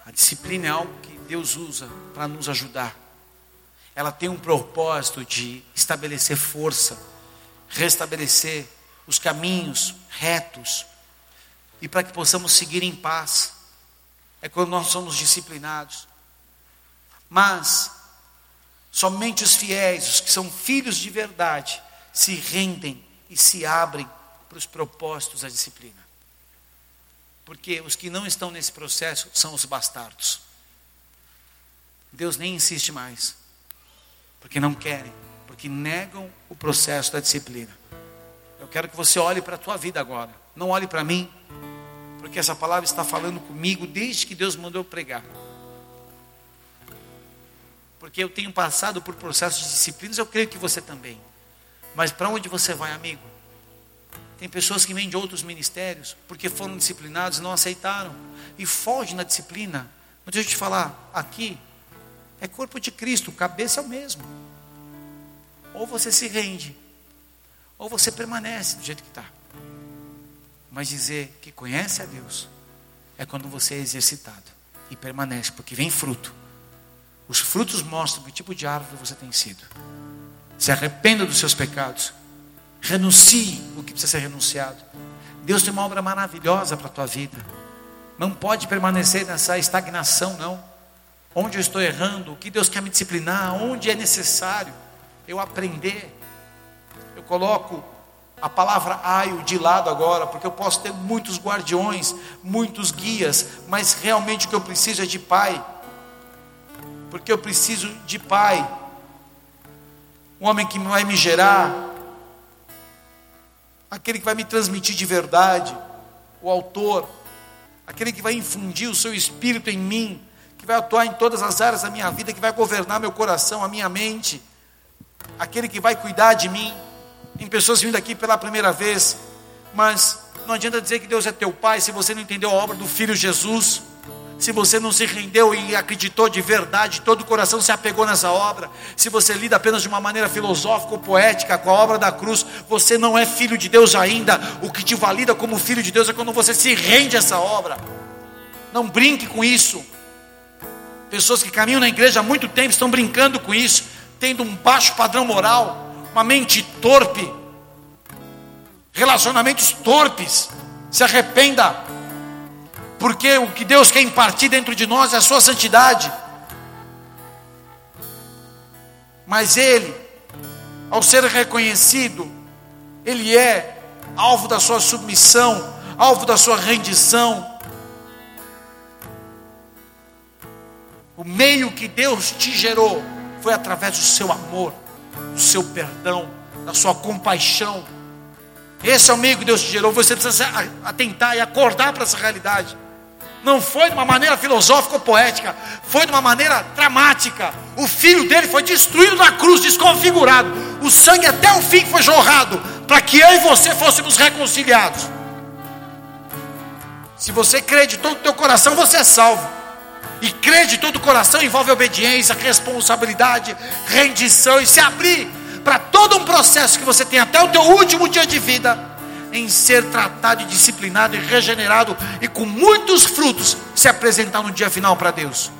a disciplina é algo que Deus usa para nos ajudar. Ela tem um propósito de estabelecer força, restabelecer os caminhos retos e para que possamos seguir em paz. É quando nós somos disciplinados. Mas somente os fiéis, os que são filhos de verdade, se rendem e se abrem para os propósitos da disciplina. Porque os que não estão nesse processo são os bastardos. Deus nem insiste mais. Porque não querem, porque negam o processo da disciplina. Eu quero que você olhe para a tua vida agora. Não olhe para mim, porque essa palavra está falando comigo desde que Deus mandou eu pregar. Porque eu tenho passado por processos de disciplinas, eu creio que você também. Mas para onde você vai, amigo? Tem pessoas que vêm de outros ministérios porque foram disciplinados e não aceitaram e fogem na disciplina. Mas deixa eu te falar, aqui é corpo de Cristo, cabeça é o mesmo. Ou você se rende, ou você permanece do jeito que está. Mas dizer que conhece a Deus é quando você é exercitado e permanece, porque vem fruto. Os frutos mostram que tipo de árvore você tem sido. Se arrependa dos seus pecados Renuncie o que precisa ser renunciado. Deus tem uma obra maravilhosa para a tua vida. Não pode permanecer nessa estagnação, não. Onde eu estou errando, o que Deus quer me disciplinar, onde é necessário eu aprender. Eu coloco a palavra aio de lado agora, porque eu posso ter muitos guardiões, muitos guias, mas realmente o que eu preciso é de pai. Porque eu preciso de pai. Um homem que vai me gerar, aquele que vai me transmitir de verdade, o autor, aquele que vai infundir o seu espírito em mim, que vai atuar em todas as áreas da minha vida, que vai governar meu coração, a minha mente, aquele que vai cuidar de mim. Tem pessoas vindo aqui pela primeira vez, mas não adianta dizer que Deus é teu pai se você não entendeu a obra do Filho Jesus se você não se rendeu e acreditou de verdade, todo o coração se apegou nessa obra, se você lida apenas de uma maneira filosófica ou poética com a obra da cruz, você não é filho de Deus ainda. O que te valida como filho de Deus é quando você se rende a essa obra. Não brinque com isso. Pessoas que caminham na igreja há muito tempo estão brincando com isso, tendo um baixo padrão moral, uma mente torpe, relacionamentos torpes. Se arrependa porque o que Deus quer impartir dentro de nós é a sua santidade. Mas Ele, ao ser reconhecido, Ele é alvo da sua submissão, alvo da sua rendição. O meio que Deus te gerou foi através do seu amor. Do seu perdão, da sua compaixão. Esse é o meio que Deus te gerou. Você precisa atentar e acordar para essa realidade. Não foi de uma maneira filosófica ou poética, foi de uma maneira dramática. O filho dele foi destruído na cruz, desconfigurado. O sangue até o fim foi jorrado, para que eu e você fôssemos reconciliados. Se você crê de todo o teu coração, você é salvo. E crer de todo o coração envolve obediência, responsabilidade, rendição e se abrir para todo um processo que você tem até o teu último dia de vida em ser tratado e disciplinado e regenerado e com muitos frutos se apresentar no dia final para Deus.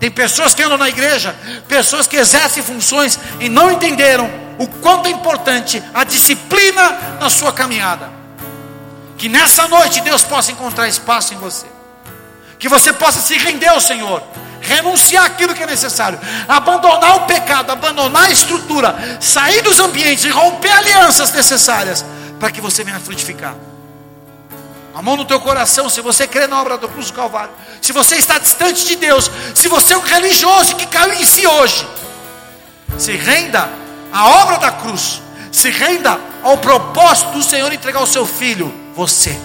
Tem pessoas que andam na igreja, pessoas que exercem funções e não entenderam o quanto é importante a disciplina na sua caminhada. Que nessa noite Deus possa encontrar espaço em você que você possa se render ao Senhor, renunciar aquilo que é necessário, abandonar o pecado, abandonar a estrutura, sair dos ambientes e romper alianças necessárias para que você venha frutificar. A mão no teu coração, se você crê na obra do cruz do Calvário, se você está distante de Deus, se você é um religioso que caiu em si hoje, se renda à obra da cruz, se renda ao propósito do Senhor entregar o seu filho, você.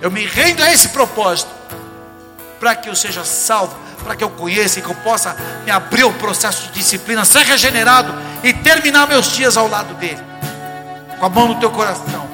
Eu me rendo a esse propósito para que eu seja salvo, para que eu conheça e que eu possa me abrir o processo de disciplina, ser regenerado e terminar meus dias ao lado dele, com a mão no teu coração.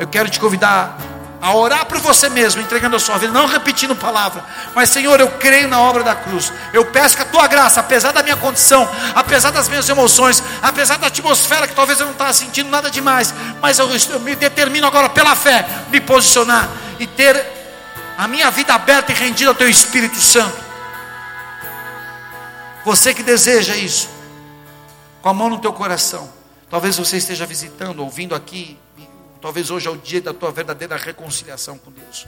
Eu quero te convidar a orar por você mesmo, entregando a sua vida, não repetindo palavra, mas Senhor, eu creio na obra da cruz. Eu peço que a tua graça, apesar da minha condição, apesar das minhas emoções, apesar da atmosfera que talvez eu não estava sentindo nada demais, mas eu, eu me determino agora pela fé me posicionar e ter a minha vida aberta e rendida ao Teu Espírito Santo. Você que deseja isso, com a mão no teu coração, talvez você esteja visitando, ouvindo aqui, talvez hoje é o dia da tua verdadeira reconciliação com Deus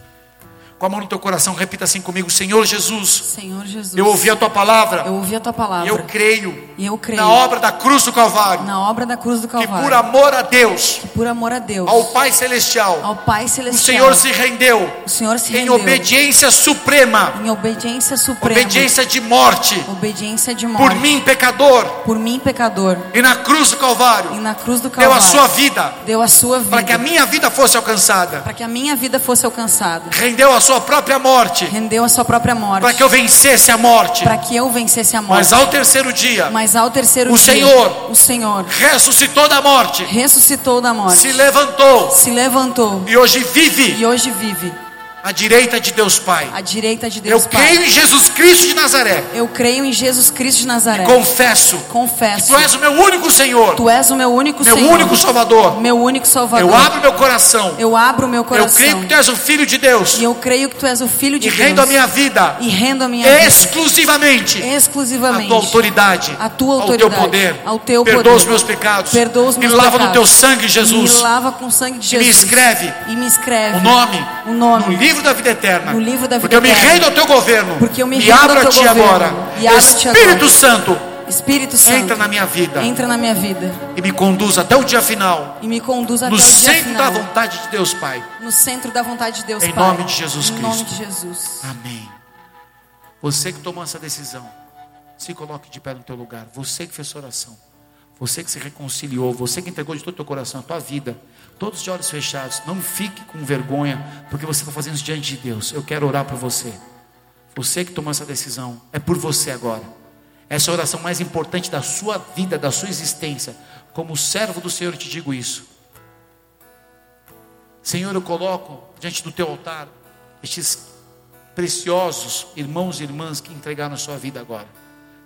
com a mão no teu coração, repita assim comigo: Senhor Jesus. Senhor Jesus. Eu ouvi a tua palavra. Eu ouvi a tua palavra. Eu creio. E eu creio. Na obra da cruz do Calvário. Na obra da cruz do Calvário. Que por amor a Deus. Que por amor a Deus. Ao Pai celestial. Ao Pai celestial. O Senhor se rendeu. O Senhor se em rendeu. Em obediência suprema. Em obediência suprema. Obediência de morte. Obediência de morte. Por mim pecador. Por mim pecador. E na cruz do Calvário. E na cruz do Calvário. Deu a sua vida. Deu a sua vida. Para que a minha vida fosse alcançada. Para que a minha vida fosse alcançada. Rendeu a sua própria morte. Rendeu a sua própria morte. Para que eu vencesse a morte. Para que eu vencesse a morte. Mas ao terceiro dia. Mas ao terceiro o dia. Senhor. O Senhor. Ressuscitou da morte. Ressuscitou da morte. Se levantou. Se levantou. E hoje vive. E hoje vive à direita de Deus Pai. À direita de Deus eu Pai. creio em Jesus Cristo de Nazaré. Eu creio em Jesus Cristo de Nazaré. E confesso. Confesso. Tu és o meu único Senhor. Tu és o meu único meu Senhor. Meu único Salvador. Meu único Salvador. Eu abro meu coração. Eu abro meu coração. Eu creio que tu és o filho de Deus. E eu creio que tu és o filho de e Deus. E rendo a minha vida. E rendo a minha exclusivamente. vida. Exclusivamente. A tua autoridade. A tua autoridade. Ao teu poder. Ao teu Perdoa poder. os meus pecados. Perdoa os meus me lava pecados. no teu sangue, Jesus. Me lava com o sangue de e Jesus. me escreve. E me escreve. O nome. O nome. No livro da vida eterna. No livro da vida Porque eu me rendo ao teu governo. Porque eu me rendo abro ao teu a ti governo. agora. E abro Espírito. Santo. Espírito Santo. Entra na minha vida. Entra na minha vida. E me conduz até o dia final. E me conduz até no o dia centro final. da vontade de Deus, Pai. No centro da vontade de Deus, Em Pai. nome de Jesus em Cristo. nome de Jesus. Amém. Você que tomou essa decisão, se coloque de pé no teu lugar. Você que fez essa oração. Você que se reconciliou, você que entregou de todo o teu coração a tua vida, todos de olhos fechados, não fique com vergonha, porque você está fazendo isso diante de Deus. Eu quero orar por você. Você que tomou essa decisão, é por você agora. Essa é a oração mais importante da sua vida, da sua existência. Como servo do Senhor, eu te digo isso. Senhor, eu coloco diante do teu altar estes preciosos irmãos e irmãs que entregaram a sua vida agora.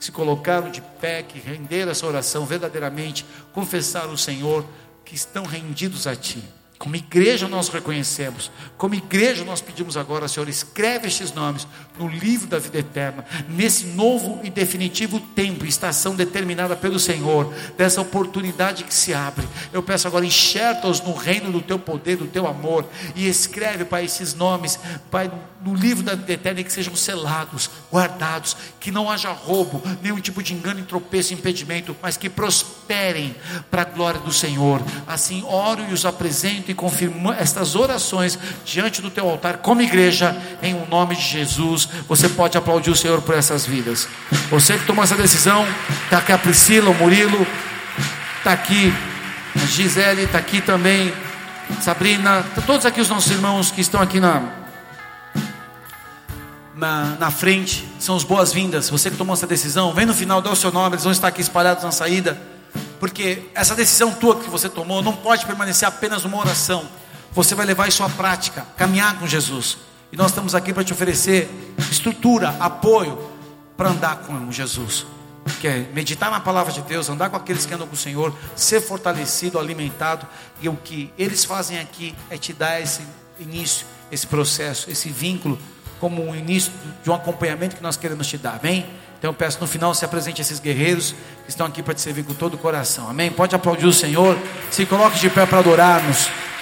Se colocaram de pé, que renderam essa oração verdadeiramente, confessaram o Senhor, que estão rendidos a Ti. Como igreja nós reconhecemos, como igreja nós pedimos agora, Senhor, escreve estes nomes no livro da vida eterna, nesse novo e definitivo tempo, estação determinada pelo Senhor, dessa oportunidade que se abre. Eu peço agora, enxerta-os no reino do teu poder, do teu amor, e escreve, Pai, esses nomes, Pai, no livro da vida eterna, que sejam selados, guardados, que não haja roubo, nenhum tipo de engano, tropeço, impedimento, mas que prosperem para a glória do Senhor. Assim, oro e os apresento e confirmo estas orações diante do teu altar, como igreja, em o um nome de Jesus. Você pode aplaudir o Senhor por essas vidas. Você que tomou essa decisão, está aqui a Priscila, o Murilo, está aqui, a Gisele está aqui também, Sabrina, tá todos aqui os nossos irmãos que estão aqui na, na, na frente, são os boas-vindas. Você que tomou essa decisão, vem no final, dá o seu nome, eles vão estar aqui espalhados na saída. Porque essa decisão tua que você tomou não pode permanecer apenas uma oração. Você vai levar isso à prática, caminhar com Jesus. E nós estamos aqui para te oferecer estrutura, apoio para andar com Jesus. Que é meditar na palavra de Deus, andar com aqueles que andam com o Senhor, ser fortalecido, alimentado. E o que eles fazem aqui é te dar esse início, esse processo, esse vínculo, como um início de um acompanhamento que nós queremos te dar. Amém? Então eu peço no final se apresente esses guerreiros que estão aqui para te servir com todo o coração. Amém? Pode aplaudir o Senhor. Se coloque de pé para adorarmos.